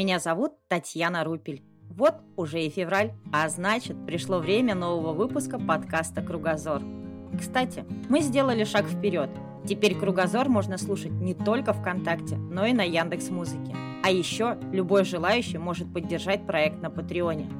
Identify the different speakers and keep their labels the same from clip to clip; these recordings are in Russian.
Speaker 1: Меня зовут Татьяна Рупель. Вот уже и февраль, а значит, пришло время нового выпуска подкаста «Кругозор». Кстати, мы сделали шаг вперед. Теперь «Кругозор» можно слушать не только ВКонтакте, но и на Яндекс Музыке. А еще любой желающий может поддержать проект на Патреоне.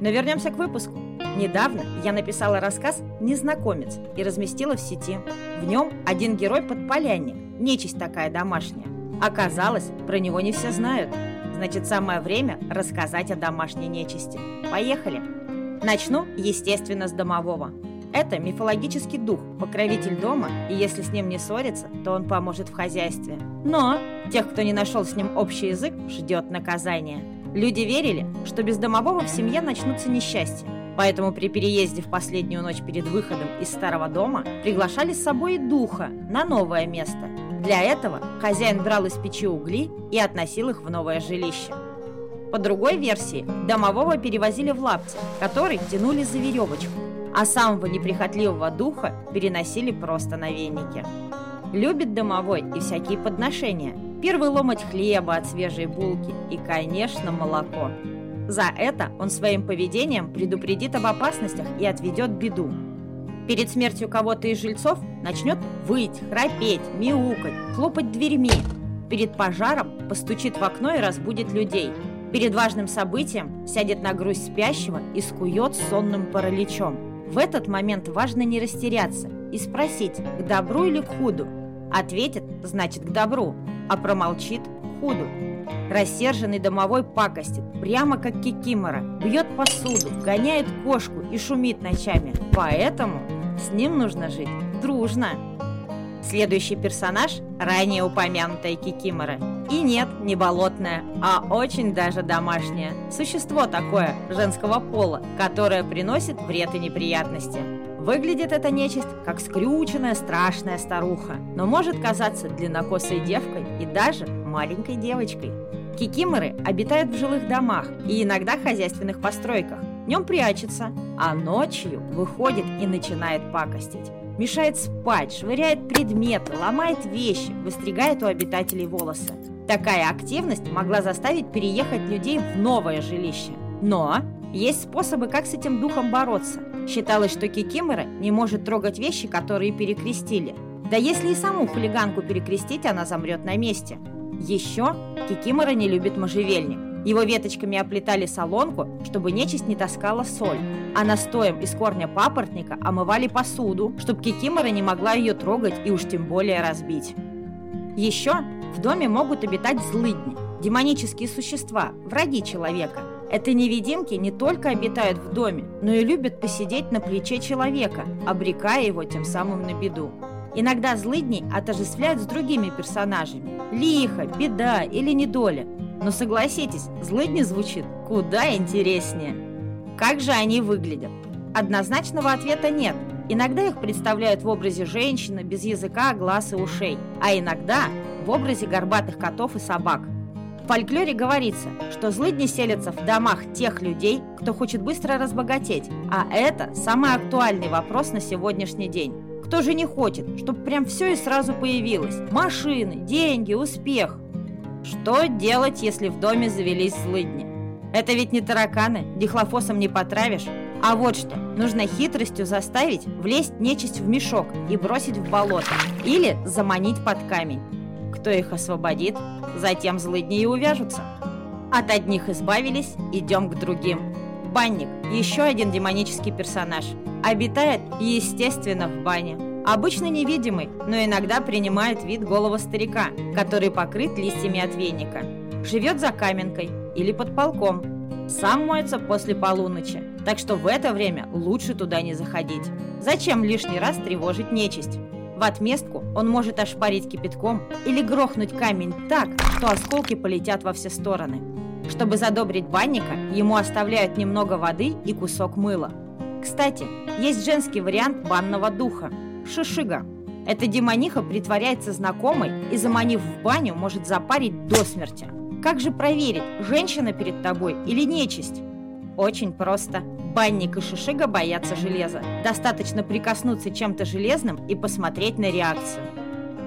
Speaker 1: Но вернемся к выпуску. Недавно я написала рассказ «Незнакомец» и разместила в сети. В нем один герой подполянник, нечисть такая домашняя. Оказалось, про него не все знают. Значит, самое время рассказать о домашней нечисти. Поехали! Начну, естественно, с домового. Это мифологический дух, покровитель дома, и если с ним не ссориться, то он поможет в хозяйстве. Но тех, кто не нашел с ним общий язык, ждет наказание. Люди верили, что без домового в семье начнутся несчастья. Поэтому при переезде в последнюю ночь перед выходом из старого дома приглашали с собой духа на новое место. Для этого хозяин брал из печи угли и относил их в новое жилище. По другой версии, домового перевозили в лапти, который тянули за веревочку, а самого неприхотливого духа переносили просто на веники. Любит домовой и всякие подношения. Первый ломоть хлеба от свежей булки и, конечно, молоко. За это он своим поведением предупредит об опасностях и отведет беду. Перед смертью кого-то из жильцов начнет выть, храпеть, мяукать, хлопать дверьми. Перед пожаром постучит в окно и разбудит людей. Перед важным событием сядет на грудь спящего и скует сонным параличом. В этот момент важно не растеряться и спросить, к добру или к худу. Ответит, значит, к добру, а промолчит – к худу. Рассерженный домовой пакостит, прямо как кикимора, бьет посуду, гоняет кошку и шумит ночами. Поэтому с ним нужно жить дружно. Следующий персонаж – ранее упомянутая Кикимора. И нет, не болотная, а очень даже домашняя. Существо такое, женского пола, которое приносит вред и неприятности. Выглядит эта нечисть как скрюченная страшная старуха, но может казаться длиннокосой девкой и даже маленькой девочкой. Кикиморы обитают в жилых домах и иногда хозяйственных постройках. Днем прячется, а ночью выходит и начинает пакостить мешает спать, швыряет предметы, ломает вещи, выстригает у обитателей волосы. Такая активность могла заставить переехать людей в новое жилище. Но есть способы, как с этим духом бороться. Считалось, что Кикимора не может трогать вещи, которые перекрестили. Да если и саму хулиганку перекрестить, она замрет на месте. Еще Кикимора не любит можжевельник. Его веточками оплетали солонку, чтобы нечисть не таскала соль, а настоем из корня папоротника омывали посуду, чтобы кикимора не могла ее трогать и уж тем более разбить. Еще в доме могут обитать злыдни, демонические существа, враги человека. Это невидимки не только обитают в доме, но и любят посидеть на плече человека, обрекая его тем самым на беду. Иногда злыдней отождествляют с другими персонажами – лихо, беда или недоля – но согласитесь, злыдни звучит куда интереснее. Как же они выглядят? Однозначного ответа нет. Иногда их представляют в образе женщины без языка, глаз и ушей, а иногда в образе горбатых котов и собак. В фольклоре говорится, что злыдни селятся в домах тех людей, кто хочет быстро разбогатеть, а это самый актуальный вопрос на сегодняшний день. Кто же не хочет, чтобы прям все и сразу появилось? Машины, деньги, успех. Что делать, если в доме завелись злыдни? Это ведь не тараканы, дихлофосом не потравишь. А вот что, нужно хитростью заставить влезть нечисть в мешок и бросить в болото. Или заманить под камень. Кто их освободит, затем злыдни и увяжутся. От одних избавились, идем к другим. Банник – еще один демонический персонаж. Обитает, естественно, в бане. Обычно невидимый, но иногда принимает вид голого старика, который покрыт листьями от веника. Живет за каменкой или под полком. Сам моется после полуночи, так что в это время лучше туда не заходить. Зачем лишний раз тревожить нечисть? В отместку он может ошпарить кипятком или грохнуть камень так, что осколки полетят во все стороны. Чтобы задобрить банника, ему оставляют немного воды и кусок мыла. Кстати, есть женский вариант банного духа – Шишига. Эта демониха притворяется знакомой и, заманив в баню, может запарить до смерти. Как же проверить, женщина перед тобой или нечисть? Очень просто. Банник и шишига боятся железа. Достаточно прикоснуться чем-то железным и посмотреть на реакцию.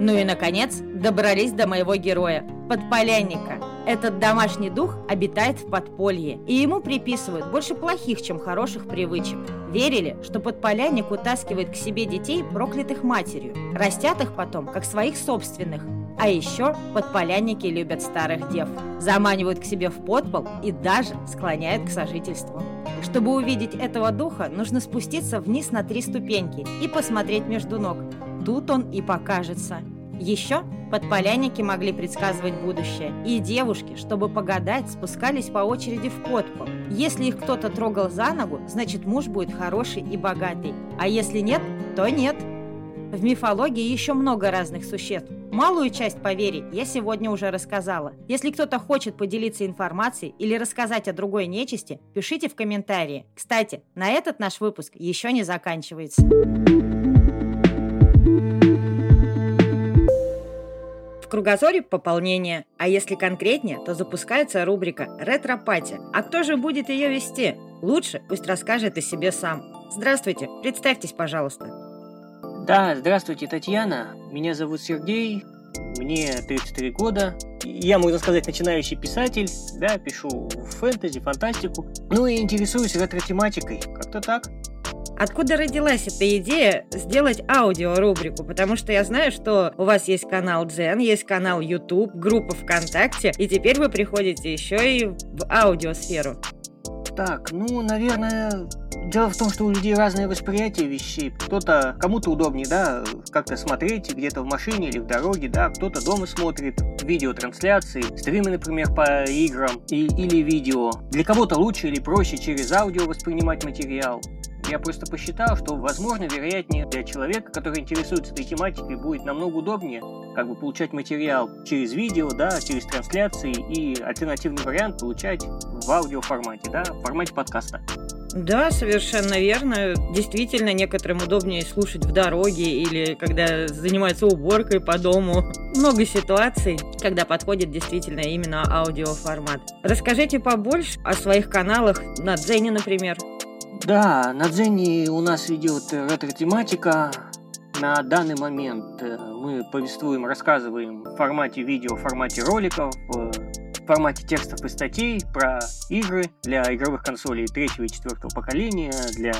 Speaker 1: Ну и, наконец, добрались до моего героя, подполянника. Этот домашний дух обитает в подполье, и ему приписывают больше плохих, чем хороших привычек. Верили, что подполянник утаскивает к себе детей, проклятых матерью, растят их потом, как своих собственных, а еще подполянники любят старых дев, заманивают к себе в подпол и даже склоняют к сожительству. Чтобы увидеть этого духа, нужно спуститься вниз на три ступеньки и посмотреть между ног. Тут он и покажется. Еще подполянники могли предсказывать будущее, и девушки, чтобы погадать, спускались по очереди в подпол. Если их кто-то трогал за ногу, значит муж будет хороший и богатый, а если нет, то нет. В мифологии еще много разных существ. Малую часть поверий я сегодня уже рассказала. Если кто-то хочет поделиться информацией или рассказать о другой нечисти, пишите в комментарии. Кстати, на этот наш выпуск еще не заканчивается. Кругозоре пополнение, а если конкретнее, то запускается рубрика «Ретропати». А кто же будет ее вести? Лучше пусть расскажет о себе сам. Здравствуйте, представьтесь, пожалуйста.
Speaker 2: Да, здравствуйте, Татьяна. Меня зовут Сергей, мне 33 года. Я, можно сказать, начинающий писатель, да, пишу фэнтези, фантастику. Ну и интересуюсь ретро-тематикой. Как-то так.
Speaker 1: Откуда родилась эта идея сделать аудиорубрику? Потому что я знаю, что у вас есть канал Дзен, есть канал YouTube, группа ВКонтакте, и теперь вы приходите еще и в аудиосферу.
Speaker 2: Так, ну, наверное, дело в том, что у людей разное восприятие вещей. Кто-то, кому-то удобнее, да, как-то смотреть где-то в машине или в дороге, да, кто-то дома смотрит видеотрансляции, стримы, например, по играм и, или видео. Для кого-то лучше или проще через аудио воспринимать материал. Я просто посчитал, что, возможно, вероятнее для человека, который интересуется этой тематикой, будет намного удобнее как бы получать материал через видео, да, через трансляции и альтернативный вариант получать в аудио формате, да, в формате подкаста.
Speaker 1: Да, совершенно верно. Действительно, некоторым удобнее слушать в дороге или когда занимаются уборкой по дому. Много ситуаций, когда подходит действительно именно аудиоформат. Расскажите побольше о своих каналах на Дзене, например.
Speaker 2: Да, на Дзене у нас идет ретро-тематика. На данный момент э, мы повествуем, рассказываем в формате видео, в формате роликов, в формате текстов и статей про игры для игровых консолей третьего и четвертого поколения, для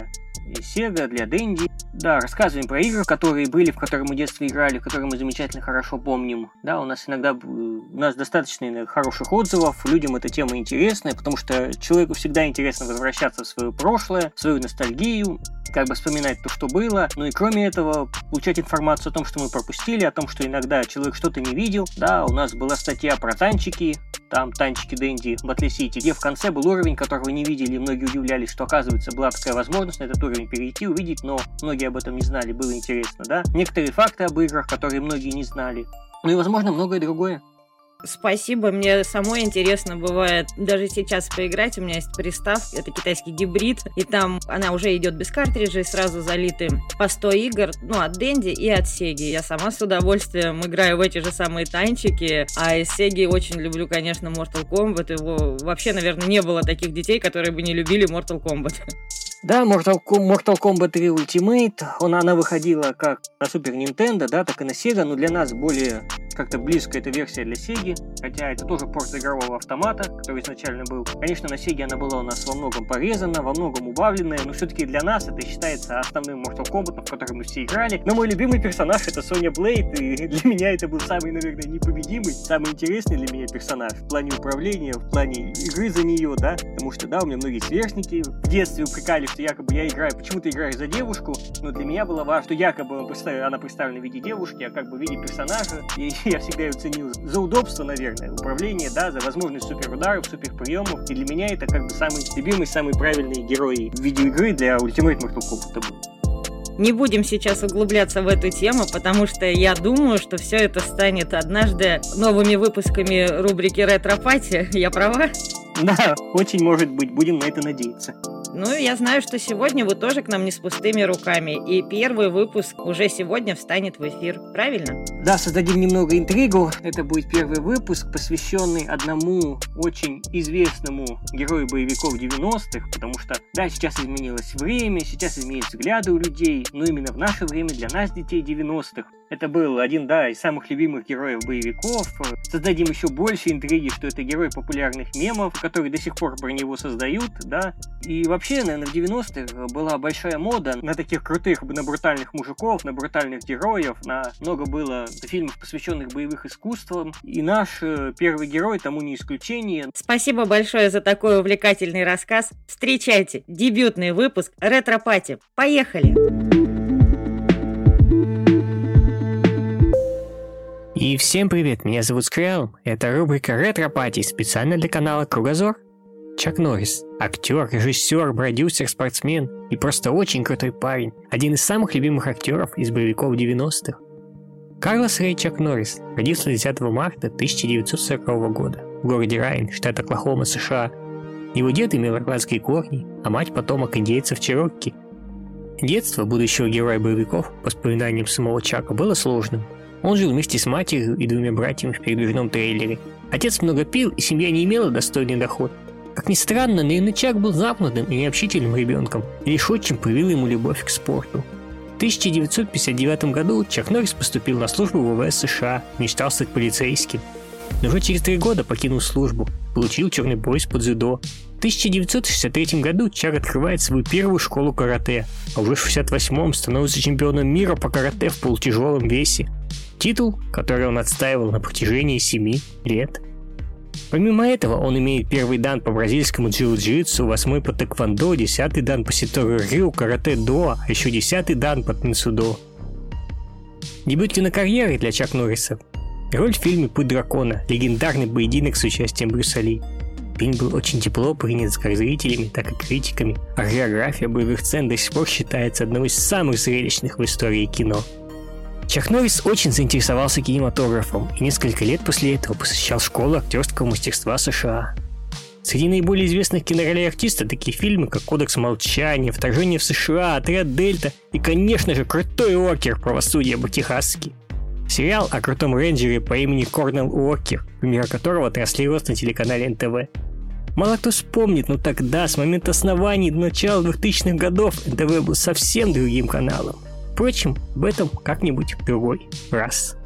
Speaker 2: Sega, для Dendy. Да, рассказываем про игры, которые были, в которые мы в детстве играли, которые мы замечательно хорошо помним. Да, у нас иногда у нас достаточно хороших отзывов, людям эта тема интересная, потому что человеку всегда интересно возвращаться в свое прошлое, в свою ностальгию, как бы вспоминать то, что было. Ну и кроме этого, получать информацию о том, что мы пропустили, о том, что иногда человек что-то не видел. Да, у нас была статья про танчики, там танчики Дэнди в Атле-Сити, где в конце был уровень, которого не видели, и многие удивлялись, что оказывается была такая возможность на этот уровень перейти, увидеть, но многие об этом не знали, было интересно, да. Некоторые факты об играх, которые многие не знали. Ну и, возможно, многое другое.
Speaker 1: Спасибо, мне самой интересно бывает даже сейчас поиграть. У меня есть приставка, это китайский гибрид, и там она уже идет без картриджей, сразу залиты по 100 игр, ну, от Денди и от Сеги. Я сама с удовольствием играю в эти же самые танчики, а из Сеги очень люблю, конечно, Mortal Kombat. Его вообще, наверное, не было таких детей, которые бы не любили Mortal Kombat.
Speaker 2: Да, Mortal, Mortal Kombat 3 Ultimate, она, она выходила как на Super Nintendo, да, так и на Sega, но для нас более как-то близко эта версия для Sega, хотя это тоже порт игрового автомата, который изначально был. Конечно, на Sega она была у нас во многом порезана, во многом убавленная, но все-таки для нас это считается основным Mortal Kombat, в который мы все играли. Но мой любимый персонаж это Соня Блейд, и для меня это был самый, наверное, непобедимый, самый интересный для меня персонаж в плане управления, в плане игры за нее, да, потому что, да, у меня многие сверстники в детстве упрекали, что якобы я играю, почему ты играешь за девушку, но для меня было важно, что якобы она представлена в виде девушки, а как бы в виде персонажа, и я всегда ее ценил за удобство, наверное, управление, да, за возможность суперударов, суперприемов, и для меня это как бы самый любимый, самый правильный герой видеоигры для Ultimate Mortal Kombat был.
Speaker 1: Не будем сейчас углубляться в эту тему, потому что я думаю, что все это станет однажды новыми выпусками рубрики «Ретропати». Я права?
Speaker 2: Да, очень может быть. Будем на это надеяться.
Speaker 1: Ну, я знаю, что сегодня вы тоже к нам не с пустыми руками, и первый выпуск уже сегодня встанет в эфир, правильно?
Speaker 2: Да, создадим немного интригу. Это будет первый выпуск, посвященный одному очень известному герою боевиков 90-х, потому что, да, сейчас изменилось время, сейчас изменились взгляды у людей, но именно в наше время для нас, детей 90-х,
Speaker 3: Это был один, да, из самых любимых героев боевиков. Создадим еще больше интриги, что это герой популярных мемов, которые до сих пор про него создают, да. И вообще, наверное, в 90-х была большая мода на таких крутых, на брутальных мужиков, на брутальных героев, на много было фильмов, посвященных боевых искусствам. И наш э, первый герой тому не исключение.
Speaker 1: Спасибо большое за такой увлекательный рассказ. Встречайте, дебютный выпуск «Ретро-пати». Поехали!
Speaker 2: И всем привет, меня зовут Скрэлл. Это рубрика «Ретро-пати» специально для канала Кругозор. Чак Норрис – актер, режиссер, продюсер, спортсмен и просто очень крутой парень. Один из самых любимых актеров из боевиков 90-х. Карлос Рэй Чак Норрис родился 10 марта 1940 года в городе Райн, штат Оклахома, США. Его дед имел ирландские корни, а мать потомок индейцев Черокки. Детство будущего героя боевиков, по воспоминаниям самого Чака, было сложным. Он жил вместе с матерью и двумя братьями в передвижном трейлере. Отец много пил, и семья не имела достойный доход. Как ни странно, но Чак был запнутым и необщительным ребенком, и лишь отчим привил ему любовь к спорту. В 1959 году Чак Норрис поступил на службу в ВВС США, мечтал стать полицейским. Но уже через три года покинул службу, получил черный пояс под дзюдо. В 1963 году Чак открывает свою первую школу карате, а уже в 1968 становится чемпионом мира по карате в полутяжелом весе. Титул, который он отстаивал на протяжении 7 лет. Помимо этого, он имеет первый дан по бразильскому джиу-джитсу, восьмой по тэквондо, десятый дан по ситору рю, карате до, а еще десятый дан по тенсудо. Дебют кинокарьеры для Чак Норриса. Роль в фильме «Путь дракона», легендарный поединок с участием Брюса Ли. Фильм был очень тепло принят как зрителями, так и критиками, а хореография боевых сцен до сих пор считается одной из самых зрелищных в истории кино – Чак Норрис очень заинтересовался кинематографом и несколько лет после этого посещал школу актерского мастерства США. Среди наиболее известных киноролей артиста такие фильмы, как «Кодекс молчания», «Вторжение в США», «Отряд Дельта» и, конечно же, «Крутой Уокер. Правосудие по-техасски». Сериал о крутом рейнджере по имени Корнел Уокер, премьера которого транслировалась на телеканале НТВ. Мало кто вспомнит, но тогда, с момента основания до начала 2000-х годов, НТВ был совсем другим каналом. Впрочем, об этом как-нибудь в другой раз.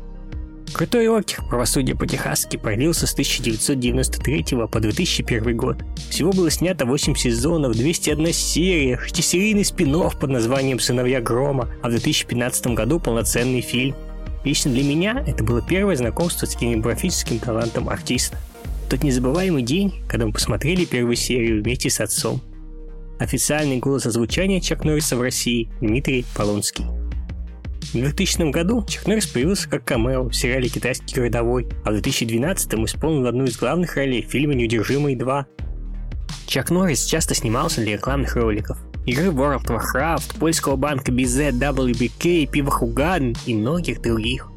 Speaker 2: Крутой рокер «Правосудие по-техасски» продлился с 1993 по 2001 год. Всего было снято 8 сезонов, 201 серия, шестисерийный спин под названием «Сыновья Грома», а в 2015 году полноценный фильм. Лично для меня это было первое знакомство с кинематографическим талантом артиста. Тот незабываемый день, когда мы посмотрели первую серию вместе с отцом. Официальный голос озвучания Чак Норриса в России Дмитрий Полонский. В 2000 году Чак Норрис появился как камео в сериале «Китайский городовой», а в 2012 исполнил одну из главных ролей в фильме «Неудержимый 2». Чак Норрис часто снимался для рекламных роликов. Игры World of Warcraft, польского банка BZ, WBK, пива Хуган и многих других.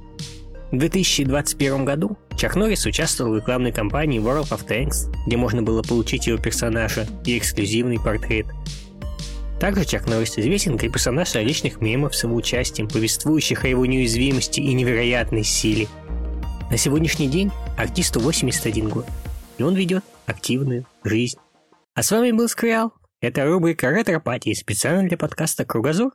Speaker 2: В 2021 году Чак Норрис участвовал в рекламной кампании World of Tanks, где можно было получить его персонажа и эксклюзивный портрет – также Чак Норрис известен как персонаж различных мемов с его участием, повествующих о его неуязвимости и невероятной силе. На сегодняшний день артисту 81 год, и он ведет активную жизнь. А с вами был Скриал. Это рубрика ретро специально для подкаста «Кругозор».